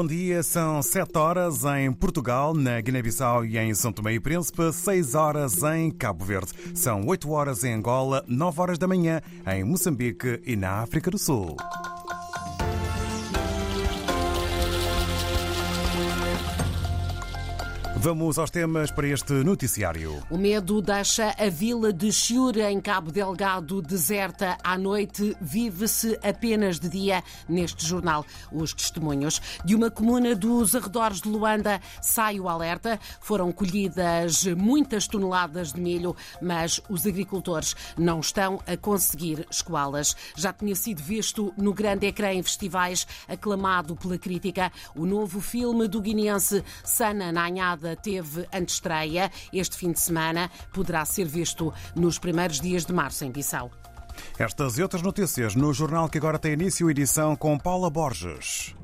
Bom dia, são 7 horas em Portugal, na Guiné-Bissau e em São Tomé e Príncipe, 6 horas em Cabo Verde, são 8 horas em Angola, 9 horas da manhã em Moçambique e na África do Sul. Vamos aos temas para este noticiário. O medo deixa a vila de Chiura, em Cabo Delgado, deserta à noite. Vive-se apenas de dia neste jornal. Os testemunhos de uma comuna dos arredores de Luanda sai o alerta. Foram colhidas muitas toneladas de milho, mas os agricultores não estão a conseguir escoá-las. Já tinha sido visto no grande ecrã em festivais, aclamado pela crítica, o novo filme do guineense Sana Nanhada teve antestreia este fim de semana. Poderá ser visto nos primeiros dias de março em Bissau. Estas e outras notícias no jornal que agora tem início edição com Paula Borges.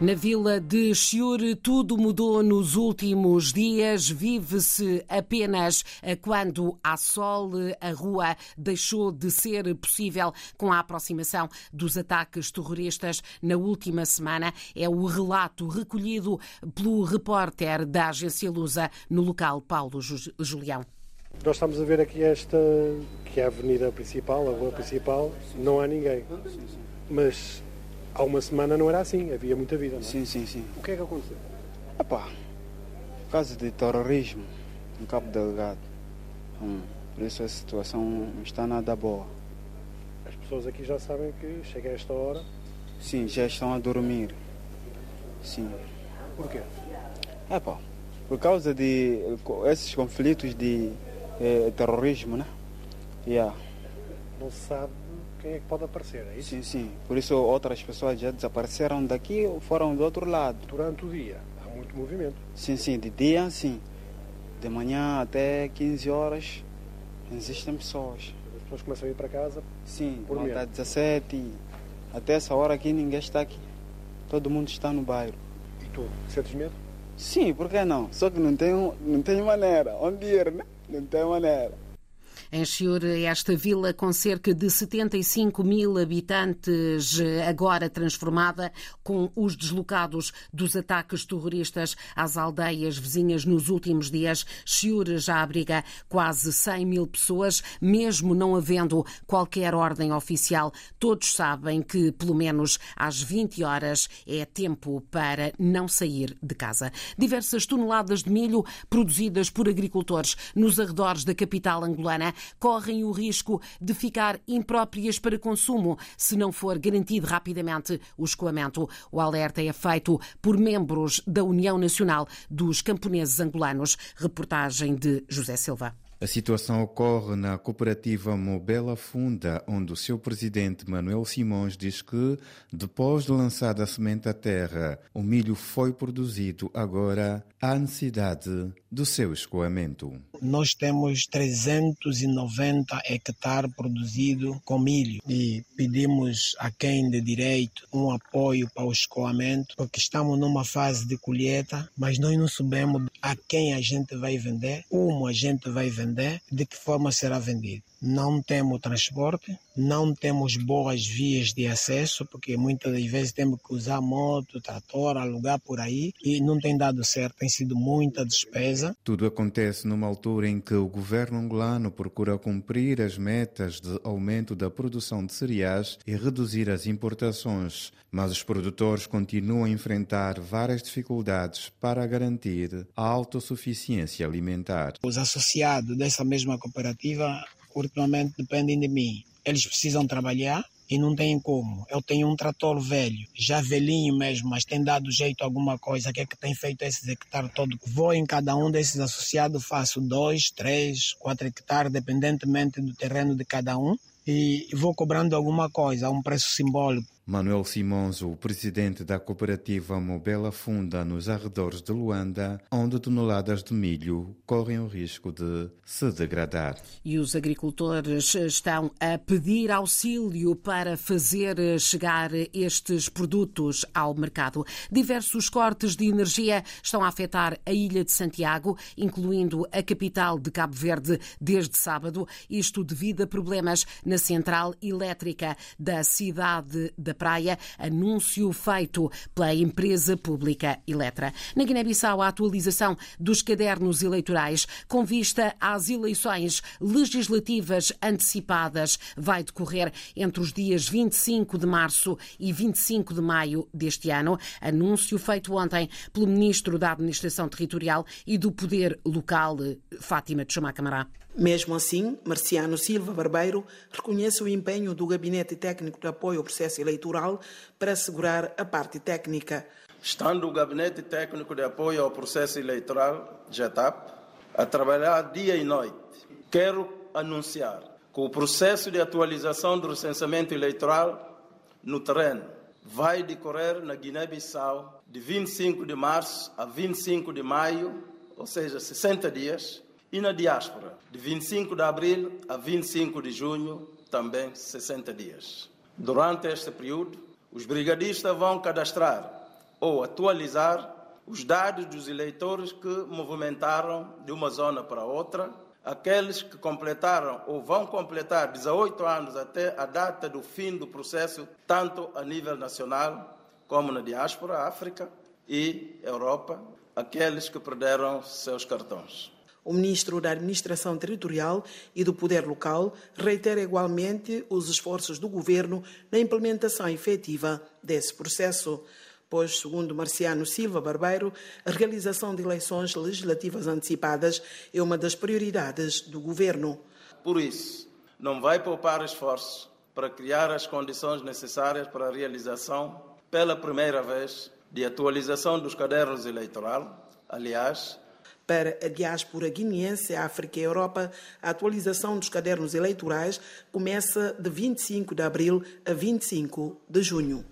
Na vila de Chiure, tudo mudou nos últimos dias. Vive-se apenas quando há sol. A rua deixou de ser possível com a aproximação dos ataques terroristas na última semana. É o relato recolhido pelo repórter da agência Lusa no local, Paulo Julião. Nós estamos a ver aqui esta, que é a avenida principal, a rua principal, não há ninguém. Mas há uma semana não era assim, havia muita vida, não é? Sim, sim, sim. O que é que aconteceu? Epá, caso de terrorismo no Cabo Delgado. Hum, por isso a situação não está nada boa. As pessoas aqui já sabem que chega a esta hora. Sim, já estão a dormir. Sim. Porquê? Epá, por causa de esses conflitos de eh, terrorismo, né? Yeah. Não se sabe quem é que pode aparecer, é isso? Sim, sim. Por isso outras pessoas já desapareceram daqui ou foram do outro lado. Durante o dia há muito movimento. Sim, sim. De dia, sim. De manhã até 15 horas existem pessoas. As pessoas começam a ir para casa. Sim, Por medo. 17. Até essa hora aqui ninguém está aqui. Todo mundo está no bairro. E tu, sentes medo? Sim, por que não? Só que não tem, não tem maneira. Onde ir, né? Não tem maneira. Em Chiure, esta vila com cerca de 75 mil habitantes, agora transformada com os deslocados dos ataques terroristas às aldeias vizinhas nos últimos dias. Chiure já abriga quase 100 mil pessoas, mesmo não havendo qualquer ordem oficial. Todos sabem que, pelo menos às 20 horas, é tempo para não sair de casa. Diversas toneladas de milho produzidas por agricultores nos arredores da capital angolana correm o risco de ficar impróprias para consumo se não for garantido rapidamente o escoamento. O alerta é feito por membros da União Nacional dos Camponeses Angolanos. Reportagem de José Silva. A situação ocorre na cooperativa Mobela Funda, onde o seu presidente Manuel Simões diz que, depois de lançada a semente à terra, o milho foi produzido, agora há necessidade do seu escoamento. Nós temos 390 hectares produzidos com milho e pedimos a quem de direito um apoio para o escoamento, porque estamos numa fase de colheita, mas nós não sabemos a quem a gente vai vender, como a gente vai vender, de que forma será vendido. Não temos transporte, não temos boas vias de acesso, porque muitas das vezes temos que usar moto, trator, alugar por aí e não tem dado certo, tem sido muita despesa. Tudo acontece numa altura em que o governo angolano procura cumprir as metas de aumento da produção de cereais e reduzir as importações, mas os produtores continuam a enfrentar várias dificuldades para garantir a autossuficiência alimentar. Os associados dessa mesma cooperativa ultimamente dependem de mim. Eles precisam trabalhar e não têm como. Eu tenho um trator velho, já velhinho mesmo, mas tem dado jeito a alguma coisa. que é que tem feito esses hectares todos? Vou em cada um desses associados, faço dois, três, quatro hectares, dependentemente do terreno de cada um. E vou cobrando alguma coisa, um preço simbólico. Manuel Simões, o presidente da cooperativa Mobela Funda nos arredores de Luanda, onde toneladas de milho correm o risco de se degradar. E os agricultores estão a pedir auxílio para fazer chegar estes produtos ao mercado. Diversos cortes de energia estão a afetar a ilha de Santiago, incluindo a capital de Cabo Verde, desde sábado, isto devido a problemas na central elétrica da cidade da Praia, anúncio feito pela empresa pública Eletra. Na Guiné-Bissau, a atualização dos cadernos eleitorais com vista às eleições legislativas antecipadas vai decorrer entre os dias 25 de março e 25 de maio deste ano. Anúncio feito ontem pelo Ministro da Administração Territorial e do Poder Local, Fátima de Camará. Mesmo assim, Marciano Silva Barbeiro reconhece o empenho do Gabinete Técnico de Apoio ao Processo Eleitoral para assegurar a parte técnica. Estando o Gabinete Técnico de Apoio ao Processo Eleitoral, GETAP, a trabalhar dia e noite, quero anunciar que o processo de atualização do recenseamento eleitoral no terreno vai decorrer na Guiné-Bissau de 25 de março a 25 de maio, ou seja, 60 dias, e na diáspora, de 25 de abril a 25 de junho, também 60 dias. Durante este período, os brigadistas vão cadastrar ou atualizar os dados dos eleitores que movimentaram de uma zona para outra, aqueles que completaram ou vão completar 18 anos até a data do fim do processo, tanto a nível nacional como na diáspora, África e Europa, aqueles que perderam seus cartões. O ministro da Administração Territorial e do Poder Local reitera igualmente os esforços do governo na implementação efetiva desse processo pois, segundo Marciano Silva Barbeiro, a realização de eleições legislativas antecipadas é uma das prioridades do governo. Por isso, não vai poupar esforços para criar as condições necessárias para a realização, pela primeira vez, de atualização dos cadernos eleitorais. Aliás, para a diáspora guineense, África e Europa, a atualização dos cadernos eleitorais começa de 25 de abril a 25 de junho.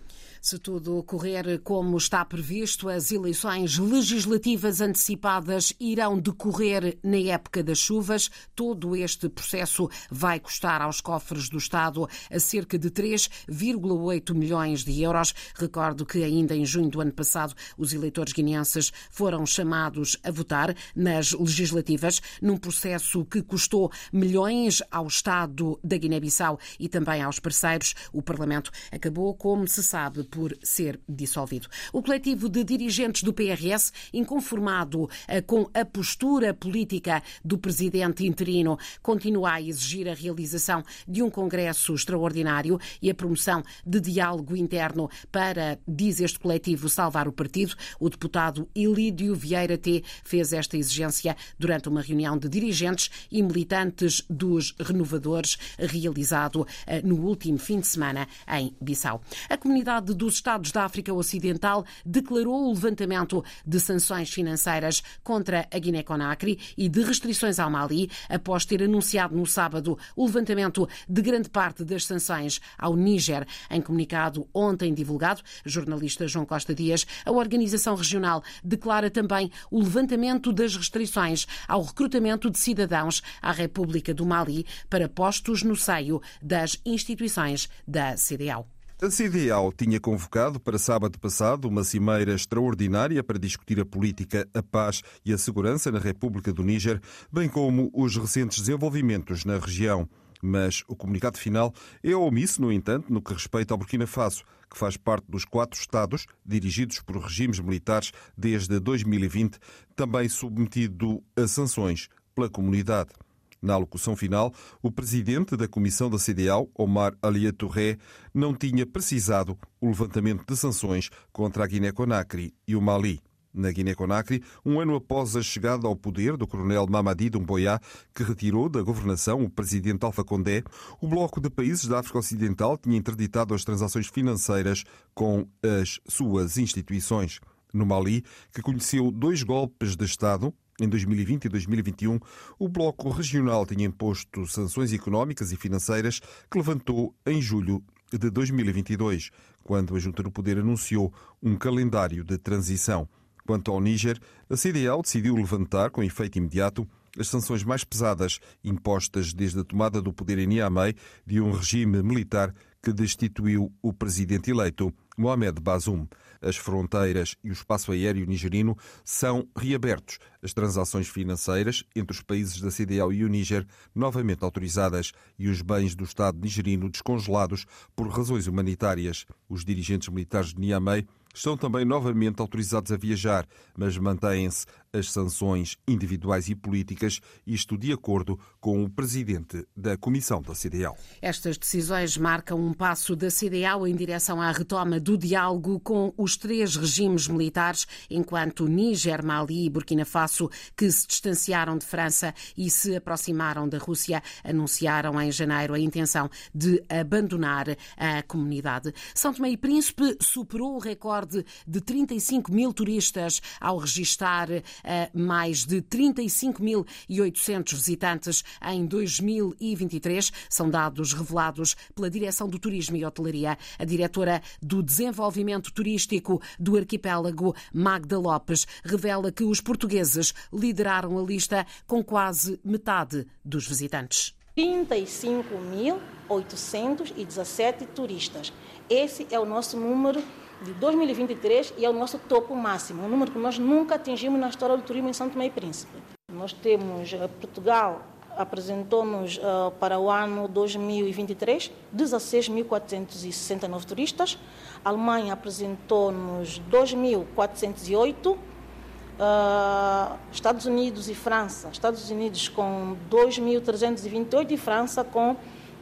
Se tudo ocorrer como está previsto, as eleições legislativas antecipadas irão decorrer na época das chuvas. Todo este processo vai custar aos cofres do Estado cerca de 3,8 milhões de euros. Recordo que ainda em junho do ano passado os eleitores guineenses foram chamados a votar nas legislativas num processo que custou milhões ao Estado da Guiné-Bissau e também aos parceiros. O Parlamento acabou, como se sabe, por ser dissolvido. O coletivo de dirigentes do PRS, inconformado eh, com a postura política do presidente interino, continua a exigir a realização de um congresso extraordinário e a promoção de diálogo interno para, diz este coletivo, salvar o partido. O deputado Ilídio Vieira T fez esta exigência durante uma reunião de dirigentes e militantes dos renovadores realizado eh, no último fim de semana em Bissau. A comunidade dos Estados da África Ocidental declarou o levantamento de sanções financeiras contra a Guiné-Conakry e de restrições ao Mali, após ter anunciado no sábado o levantamento de grande parte das sanções ao Níger. Em comunicado ontem divulgado, jornalista João Costa Dias, a organização regional declara também o levantamento das restrições ao recrutamento de cidadãos à República do Mali para postos no seio das instituições da CDAO. A CDAO tinha convocado para sábado passado uma cimeira extraordinária para discutir a política, a paz e a segurança na República do Níger, bem como os recentes desenvolvimentos na região. Mas o comunicado final é omisso, no entanto, no que respeita ao Burkina Faso, que faz parte dos quatro Estados dirigidos por regimes militares desde 2020, também submetido a sanções pela comunidade. Na alocução final, o presidente da Comissão da CDAO, Omar Alia Touré, não tinha precisado o levantamento de sanções contra a Guiné-Conakry e o Mali. Na Guiné-Conakry, um ano após a chegada ao poder do coronel Mamadi Doumbouya, que retirou da governação o presidente Alpha Condé, o bloco de países da África Ocidental tinha interditado as transações financeiras com as suas instituições. No Mali, que conheceu dois golpes de Estado, em 2020 e 2021, o Bloco Regional tinha imposto sanções económicas e financeiras que levantou em julho de 2022, quando a Junta do Poder anunciou um calendário de transição. Quanto ao Níger, a CDL decidiu levantar, com efeito imediato, as sanções mais pesadas impostas desde a tomada do poder em Niamey de um regime militar que destituiu o presidente eleito, Mohamed Bazoum. As fronteiras e o espaço aéreo nigerino são reabertos. As transações financeiras entre os países da CDAO e o Níger novamente autorizadas e os bens do Estado nigerino descongelados por razões humanitárias. Os dirigentes militares de Niamey estão também novamente autorizados a viajar, mas mantêm-se as sanções individuais e políticas, isto de acordo com o presidente da Comissão da CDAO. Estas decisões marcam um passo da CDAO em direção à retoma do diálogo com os três regimes militares, enquanto Níger, Mali e Burkina Faso, que se distanciaram de França e se aproximaram da Rússia, anunciaram em janeiro a intenção de abandonar a comunidade. São Tomé e Príncipe superou o recorde de 35 mil turistas ao registrar mais de 35.800 visitantes em 2023. São dados revelados pela Direção do Turismo e Hotelaria. A diretora do Desenvolvimento Turístico do Arquipélago, Magda Lopes, revela que os portugueses lideraram a lista com quase metade dos visitantes. 35.817 turistas. Esse é o nosso número de 2023 e é o nosso topo máximo, um número que nós nunca atingimos na história do turismo em São Tomé e Príncipe. Nós temos uh, Portugal apresentou-nos uh, para o ano 2023 16.469 turistas, a Alemanha apresentou-nos 2.408, uh, Estados Unidos e França, Estados Unidos com 2.328 e França com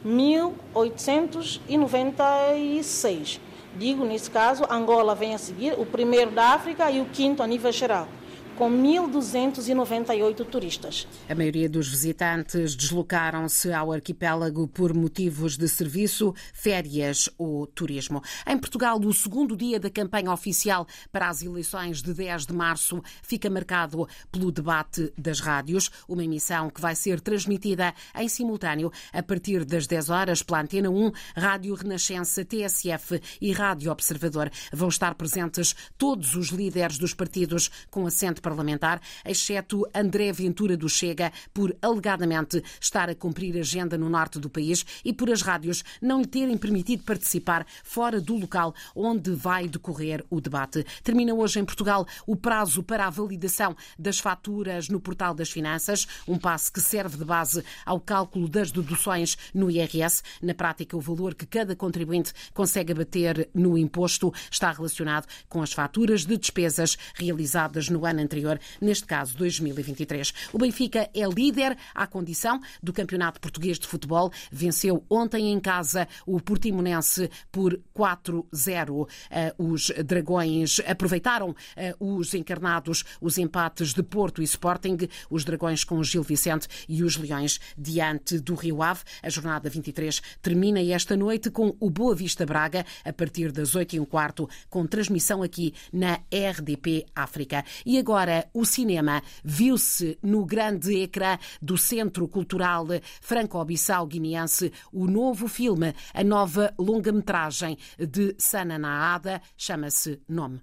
1.896. Digo, nesse caso, Angola vem a seguir, o primeiro da África e o quinto a nível geral com 1.298 turistas. A maioria dos visitantes deslocaram-se ao arquipélago por motivos de serviço, férias ou turismo. Em Portugal, o segundo dia da campanha oficial para as eleições de 10 de março fica marcado pelo debate das rádios, uma emissão que vai ser transmitida em simultâneo a partir das 10 horas pela Antena 1, Rádio Renascença, TSF e Rádio Observador. Vão estar presentes todos os líderes dos partidos com assento parlamentar, exceto André Ventura do Chega, por alegadamente estar a cumprir agenda no norte do país e por as rádios não lhe terem permitido participar fora do local onde vai decorrer o debate. Termina hoje em Portugal o prazo para a validação das faturas no Portal das Finanças, um passo que serve de base ao cálculo das deduções no IRS. Na prática, o valor que cada contribuinte consegue abater no imposto está relacionado com as faturas de despesas realizadas no ano anterior anterior, neste caso 2023. O Benfica é líder à condição do Campeonato Português de Futebol. Venceu ontem em casa o Portimonense por 4-0. Eh, os Dragões aproveitaram eh, os encarnados, os empates de Porto e Sporting, os Dragões com Gil Vicente e os Leões diante do Rio Ave. A jornada 23 termina esta noite com o Boa Vista Braga, a partir das 8 e um quarto, com transmissão aqui na RDP África. E agora Agora, o cinema viu-se no grande ecrã do Centro Cultural Franco-Bissau-Guineense o novo filme, a nova longa-metragem de Sana Naada, chama-se Nome.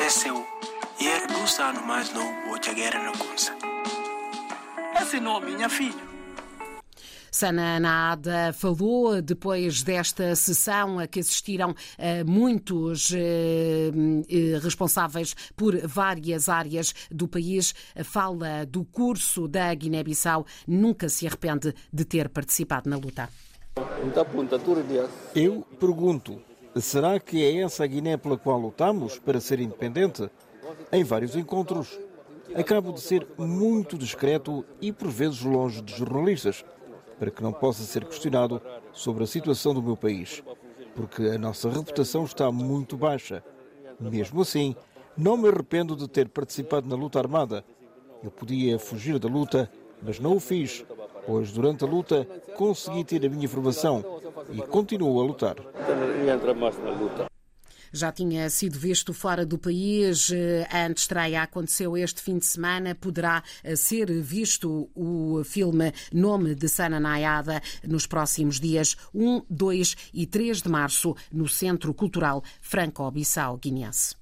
É mais novo. Esse nome, minha filha. Sana Naada falou depois desta sessão a que assistiram eh, muitos eh, eh, responsáveis por várias áreas do país. Fala do curso da Guiné-Bissau. Nunca se arrepende de ter participado na luta. Eu pergunto: será que é essa a Guiné pela qual lutamos para ser independente? Em vários encontros, acabo de ser muito discreto e por vezes longe de jornalistas para que não possa ser questionado sobre a situação do meu país, porque a nossa reputação está muito baixa. Mesmo assim, não me arrependo de ter participado na luta armada. Eu podia fugir da luta, mas não o fiz, pois durante a luta consegui ter a minha formação e continuo a lutar. Já tinha sido visto fora do país. A antestreia aconteceu este fim de semana. Poderá ser visto o filme Nome de Sana Nayada nos próximos dias 1, 2 e 3 de março no Centro Cultural Franco-Bissau Guinense.